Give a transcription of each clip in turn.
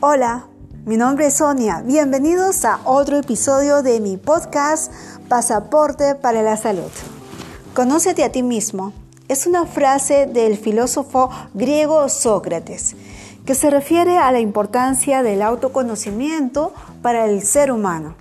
Hola, mi nombre es Sonia. Bienvenidos a otro episodio de mi podcast Pasaporte para la Salud. Conócete a ti mismo. Es una frase del filósofo griego Sócrates que se refiere a la importancia del autoconocimiento para el ser humano.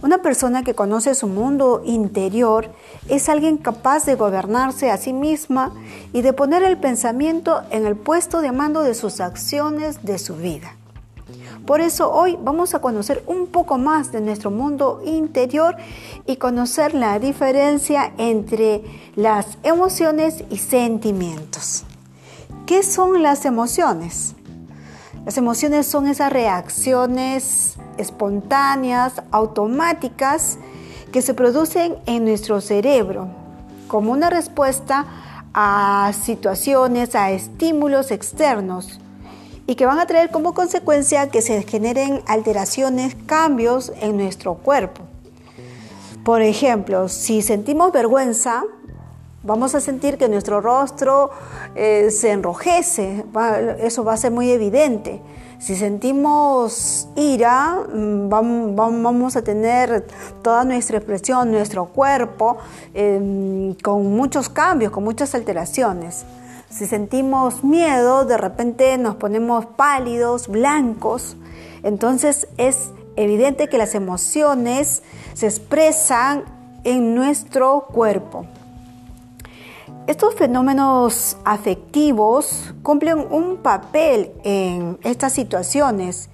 Una persona que conoce su mundo interior es alguien capaz de gobernarse a sí misma y de poner el pensamiento en el puesto de mando de sus acciones de su vida. Por eso hoy vamos a conocer un poco más de nuestro mundo interior y conocer la diferencia entre las emociones y sentimientos. ¿Qué son las emociones? Las emociones son esas reacciones espontáneas, automáticas, que se producen en nuestro cerebro como una respuesta a situaciones, a estímulos externos y que van a traer como consecuencia que se generen alteraciones, cambios en nuestro cuerpo. Por ejemplo, si sentimos vergüenza, vamos a sentir que nuestro rostro eh, se enrojece, eso va a ser muy evidente. Si sentimos ira, mm, vamos a tener toda nuestra expresión, nuestro cuerpo, em, con muchos cambios, con muchas alteraciones. Si sentimos miedo, de repente nos ponemos pálidos, blancos. Entonces es evidente que las emociones se expresan en nuestro cuerpo. Estos fenómenos afectivos cumplen un papel en estas situaciones.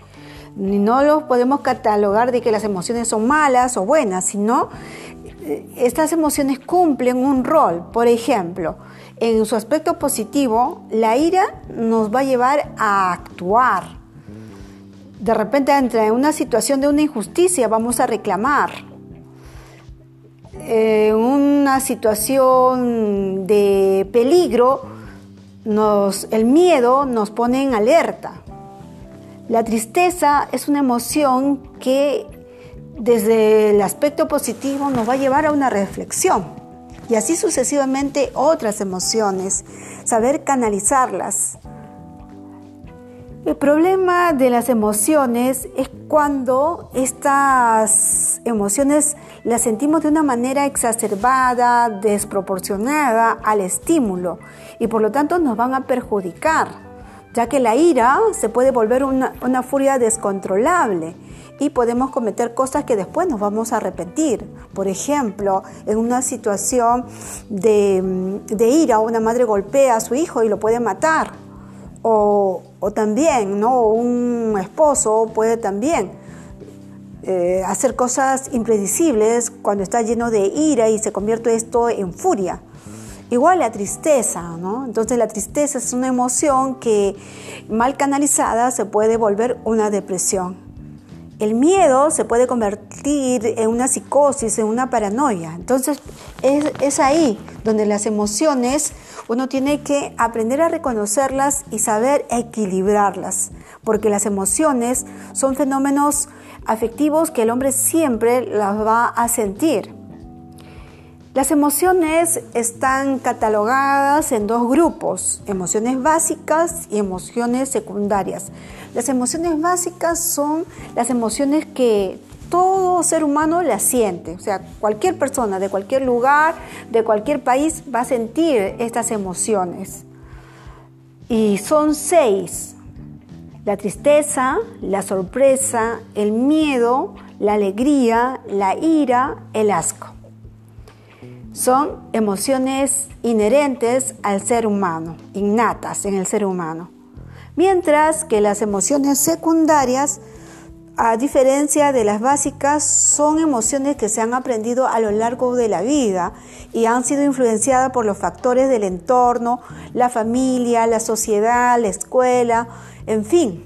No los podemos catalogar de que las emociones son malas o buenas, sino estas emociones cumplen un rol. Por ejemplo, en su aspecto positivo, la ira nos va a llevar a actuar. De repente, entre una situación de una injusticia, vamos a reclamar en una situación de peligro, el miedo nos pone en alerta. La tristeza es una emoción que desde el aspecto positivo nos va a llevar a una reflexión y así sucesivamente otras emociones, saber canalizarlas. El problema de las emociones es cuando estas emociones las sentimos de una manera exacerbada, desproporcionada al estímulo y por lo tanto nos van a perjudicar, ya que la ira se puede volver una, furia descontrolable y podemos cometer cosas que después nos vamos a arrepentir. Por ejemplo, en una situación de, de ira, una madre golpea a su hijo y lo puede matar o, también, ¿no? Un esposo puede también eh, hacer cosas impredecibles cuando está lleno de ira y se convierte esto en furia. Igual la tristeza, ¿no? Entonces la tristeza es una emoción que mal canalizada se puede volver una depresión. El miedo se puede convertir en una psicosis, en una paranoia. Entonces es, ahí donde las emociones uno tiene que aprender a reconocerlas y saber equilibrarlas, porque las emociones son fenómenos afectivos que el hombre siempre las va a sentir. Las emociones están catalogadas en dos grupos, emociones básicas y emociones secundarias. Las emociones básicas son las emociones que todo ser humano la siente, o sea, cualquier persona de cualquier lugar, de cualquier país va a sentir estas emociones. Y son seis, la tristeza, la sorpresa, el miedo, la alegría, la ira, el asco. Son emociones inherentes al ser humano, innatas en el ser humano. Mientras que las emociones secundarias a diferencia de las básicas, son emociones que se han aprendido a lo largo de la vida y han sido influenciadas por los factores del entorno, la familia, la sociedad, la escuela, en fin.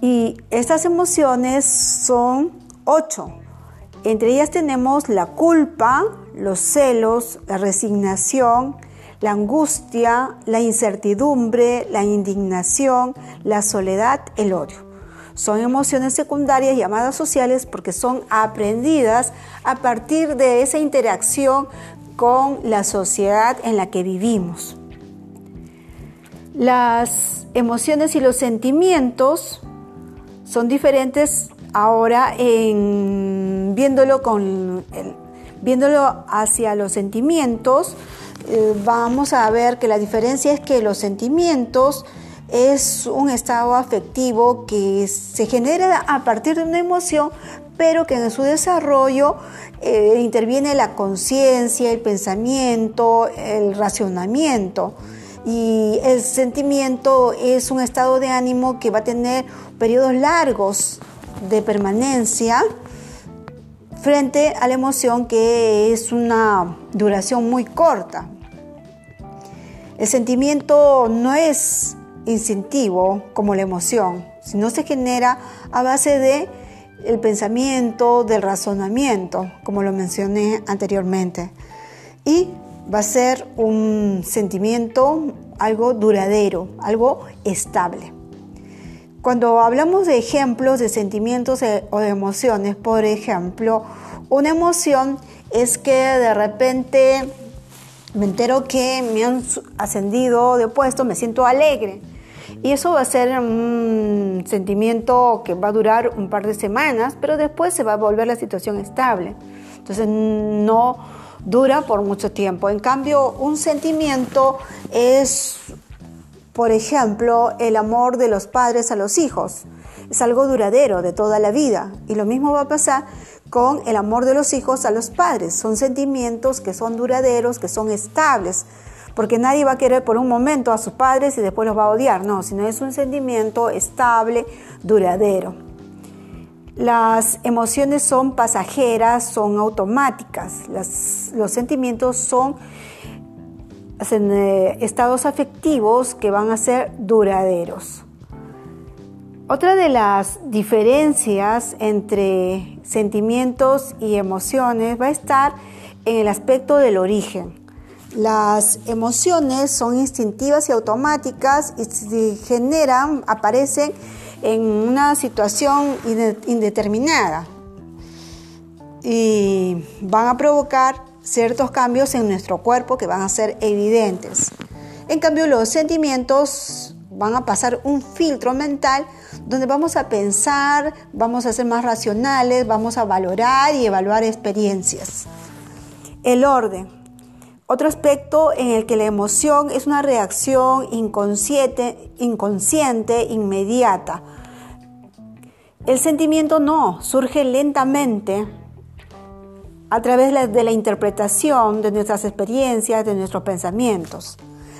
Y estas emociones son ocho. Entre ellas tenemos la culpa, los celos, la resignación, la angustia, la incertidumbre, la indignación, la soledad, el odio. Son emociones secundarias llamadas sociales porque son aprendidas a partir de esa interacción con la sociedad en la que vivimos. Las emociones y los sentimientos son diferentes ahora en viéndolo con viéndolo hacia los sentimientos eh, vamos a ver que la diferencia es que los sentimientos es un estado afectivo que se genera a partir de una emoción, pero que en su desarrollo eh, interviene la conciencia, el pensamiento, el racionamiento. Y el sentimiento es un estado de ánimo que va a tener periodos largos de permanencia frente a la emoción que es una duración muy corta. El sentimiento no es incentivo como la emoción, sino se genera a base de el pensamiento, del razonamiento, como lo mencioné anteriormente. Y va a ser un sentimiento algo duradero, algo estable. Cuando hablamos de ejemplos de sentimientos e, o de emociones, por ejemplo, una emoción es que de repente me entero que me han ascendido de puesto, me siento alegre. Y eso va a ser un sentimiento que va a durar un par de semanas, pero después se va a volver la situación estable. Entonces no dura por mucho tiempo. En cambio, un sentimiento es, por ejemplo, el amor de los padres a los hijos. Es algo duradero de toda la vida. Y lo mismo va a pasar con el amor de los hijos a los padres. Son sentimientos que son duraderos, que son estables, porque nadie va a querer por un momento a sus padres y después los va a odiar, no, sino es un sentimiento estable, duradero. Las emociones son pasajeras, son automáticas, los sentimientos son eh, estados afectivos que van a ser duraderos. Otra de las diferencias entre sentimientos y emociones va a estar en el aspecto del origen. Las emociones son instintivas y automáticas y se generan, aparecen en una situación indeterminada y van a provocar ciertos cambios en nuestro cuerpo que van a ser evidentes. En cambio, los sentimientos van a pasar un filtro mental donde vamos a pensar, vamos a ser más racionales, vamos a valorar y evaluar experiencias. El orden. Otro aspecto en el que la emoción es una reacción inconsciente, inconsciente inmediata. El sentimiento no, surge lentamente a través de la interpretación de nuestras experiencias, de nuestros pensamientos.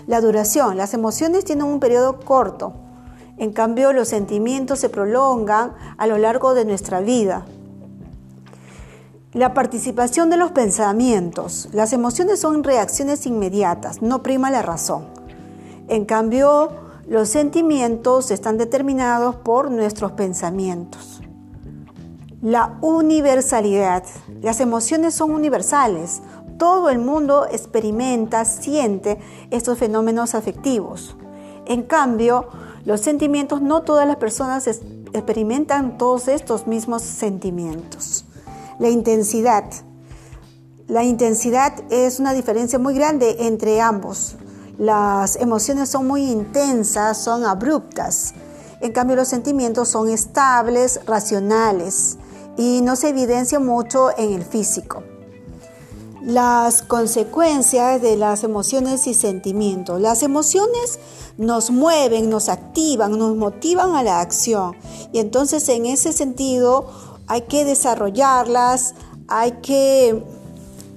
La duración, las emociones tienen un periodo corto, en cambio, los sentimientos se prolongan a lo largo de nuestra vida. La participación de los pensamientos. Las emociones son reacciones inmediatas, no prima la razón. En cambio, los sentimientos están determinados por nuestros pensamientos. La universalidad. Las emociones son universales. Todo el mundo experimenta, siente estos fenómenos afectivos. En cambio, los sentimientos, no todas las personas experimentan todos estos mismos sentimientos. La intensidad. La intensidad es una diferencia muy grande entre ambos. Las emociones son muy intensas, son abruptas. En cambio, los sentimientos son estables, racionales y no se evidencia mucho en el físico. Las consecuencias de las emociones y sentimientos. Las emociones nos mueven, nos activan, nos motivan a la acción. Y entonces en ese sentido hay que desarrollarlas, hay que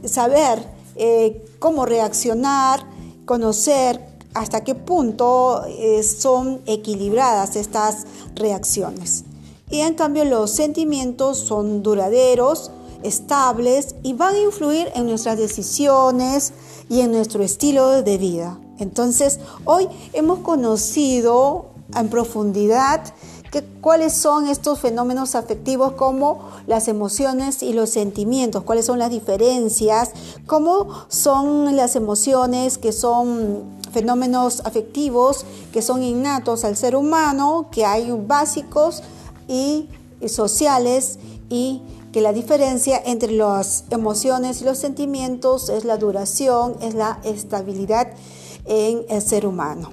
saber eh, cómo reaccionar, conocer hasta qué punto eh, son equilibradas estas reacciones. Y en cambio los sentimientos son duraderos, estables y van a influir en nuestras decisiones y en nuestro estilo de vida. Entonces, hoy hemos conocido en profundidad cuáles son estos fenómenos afectivos como las emociones y los sentimientos, cuáles son las diferencias, cómo son las emociones que son fenómenos afectivos que son innatos al ser humano, que hay básicos y sociales y que la diferencia entre las emociones y los sentimientos es la duración, es la estabilidad en el ser humano.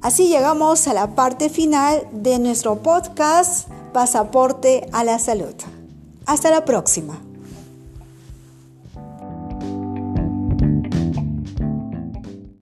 Así llegamos a la parte final de nuestro podcast pasaporte a la salud. Hasta la próxima.